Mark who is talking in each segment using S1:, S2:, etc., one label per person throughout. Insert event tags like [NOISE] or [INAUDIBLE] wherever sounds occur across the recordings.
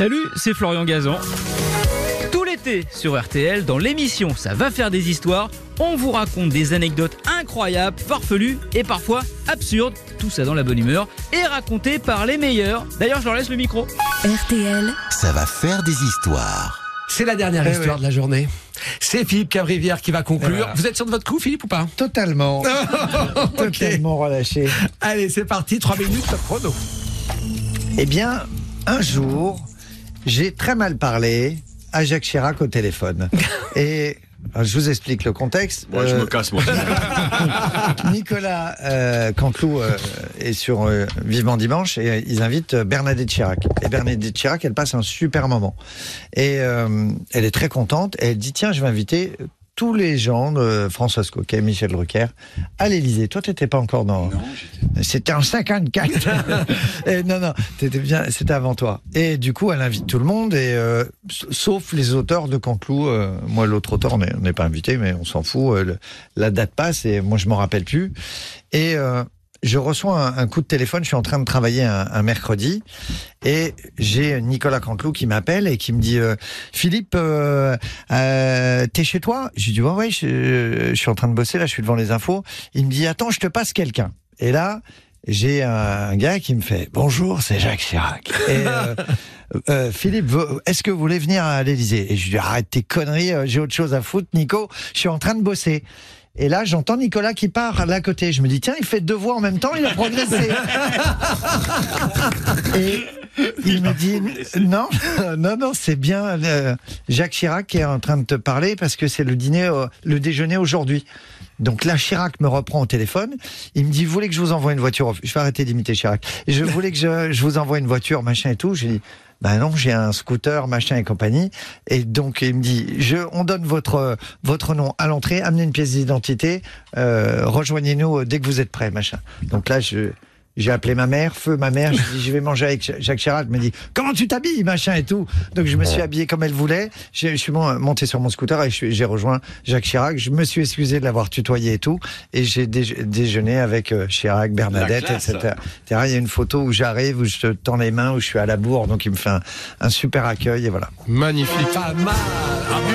S1: Salut, c'est Florian Gazan. Tout l'été sur RTL, dans l'émission Ça va faire des histoires, on vous raconte des anecdotes incroyables, farfelues et parfois absurdes, tout ça dans la bonne humeur, et racontées par les meilleurs. D'ailleurs, je leur laisse le micro.
S2: RTL,
S3: Ça va faire des histoires.
S4: C'est la dernière
S5: Eh
S4: histoire
S5: ouais.
S4: de la journée. C'est Philippe Cabrivière qui va conclure.
S5: Voilà.
S4: Vous êtes sûr de votre coup, Philippe, ou pas?
S5: Totalement. [LAUGHS] Totalement relâché.
S4: Allez, c'est parti. 3 minutes top chrono.
S5: Eh bien, un jour, j'ai très mal parlé à Jacques Chirac au téléphone. [LAUGHS] Et alors, je vous explique le contexte.
S6: Moi, je
S5: Euh,
S6: me casse, moi. [LAUGHS]
S5: Nicolas euh, Canteloup euh, est sur euh, Vivement Dimanche et euh, ils invitent euh, Bernadette Chirac. Et Bernadette Chirac, elle passe un super moment. Et euh, elle est très contente. Et elle dit tiens, je vais inviter tous les gens de Françoise Coquet, Michel Drucker, à l'Élysée. Toi, t'étais pas encore dans.
S6: Non,
S5: C'était en 54. [LAUGHS] Et non, non, t'étais bien. C'était avant toi. Et du coup, elle invite tout le monde, et euh, sauf les auteurs de Canteloup. euh, moi, l'autre auteur, on n'est pas invité, mais on s'en fout. euh, le- la date passe, et moi, je m'en rappelle plus. Et je reçois un, coup de téléphone. Je suis en train de travailler un, mercredi, et j'ai Nicolas Canteloup qui m'appelle et qui me dit euh, Philippe, euh, euh, t'es chez toi? Je lui dis ouais, ouais, je, je suis en train de bosser là. Je suis devant les infos. Il me dit attends, je te passe quelqu'un. Et là, j'ai un gars qui me fait bonjour, c'est Jacques Chirac. Et euh, euh, Philippe, vous- est-ce que vous voulez venir à l'Élysée? Et je lui dis arrête tes conneries, euh, j'ai autre chose à foutre, Nico. Je suis en train de bosser. Et là, j'entends Nicolas qui part là à côté. Je me dis tiens, il fait deux voix en même temps, il a progressé. [LAUGHS] Et il me dit non, [LAUGHS] non, non, c'est bien euh, Jacques Chirac qui est en train de te parler parce que c'est le dîner, euh, le déjeuner aujourd'hui. Donc là, Chirac me reprend au téléphone. Il me dit, vous voulez que je vous envoie une voiture? Je vais arrêter d'imiter Chirac. Je voulais que je, je vous envoie une voiture, machin et tout. J'ai dit, ben non, j'ai un scooter, machin et compagnie. Et donc il me dit, je, on donne votre votre nom à l'entrée, amenez une pièce d'identité, euh, rejoignez-nous dès que vous êtes prêts, machin. Donc là, je j'ai appelé ma mère, feu ma mère, je dis je vais manger avec Jacques Chirac. Elle me dit comment tu t'habilles, machin et tout. Donc je me suis habillé comme elle voulait. Je, je suis mon- monté sur mon scooter et j'ai rejoint Jacques Chirac. Je me suis excusé de l'avoir tutoyé et tout. Et j'ai déje- déjeuné avec euh, Chirac, Bernadette, etc. Il y a une photo où j'arrive, où je te tends les mains, où je suis à la bourre. Donc il me fait un, un super accueil et voilà.
S4: Magnifique. Pas mal.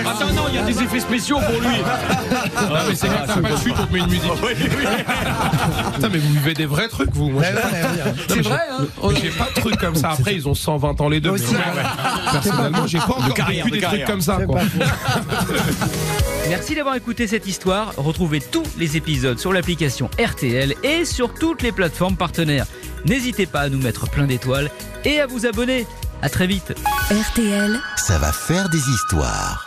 S6: Attends, non, il y a des effets spéciaux pour lui.
S7: Ah mais c'est comme ça, mais chute, on te met une musique. [LAUGHS] Putain, mais vous vivez des vrais trucs, vous. Moi, pas- [LAUGHS]
S4: C'est vrai, hein
S7: mais j'ai pas de trucs comme ça. Après, ils ont 120 ans les deux. [LAUGHS] Personnellement, j'ai pas encore vécu
S6: de
S7: des trucs comme ça. [LAUGHS]
S1: Merci d'avoir écouté cette histoire. Retrouvez tous les épisodes sur l'application RTL et sur toutes les plateformes partenaires. N'hésitez pas à nous mettre plein d'étoiles et à vous abonner. À très vite.
S2: RTL.
S3: Ça va faire des histoires.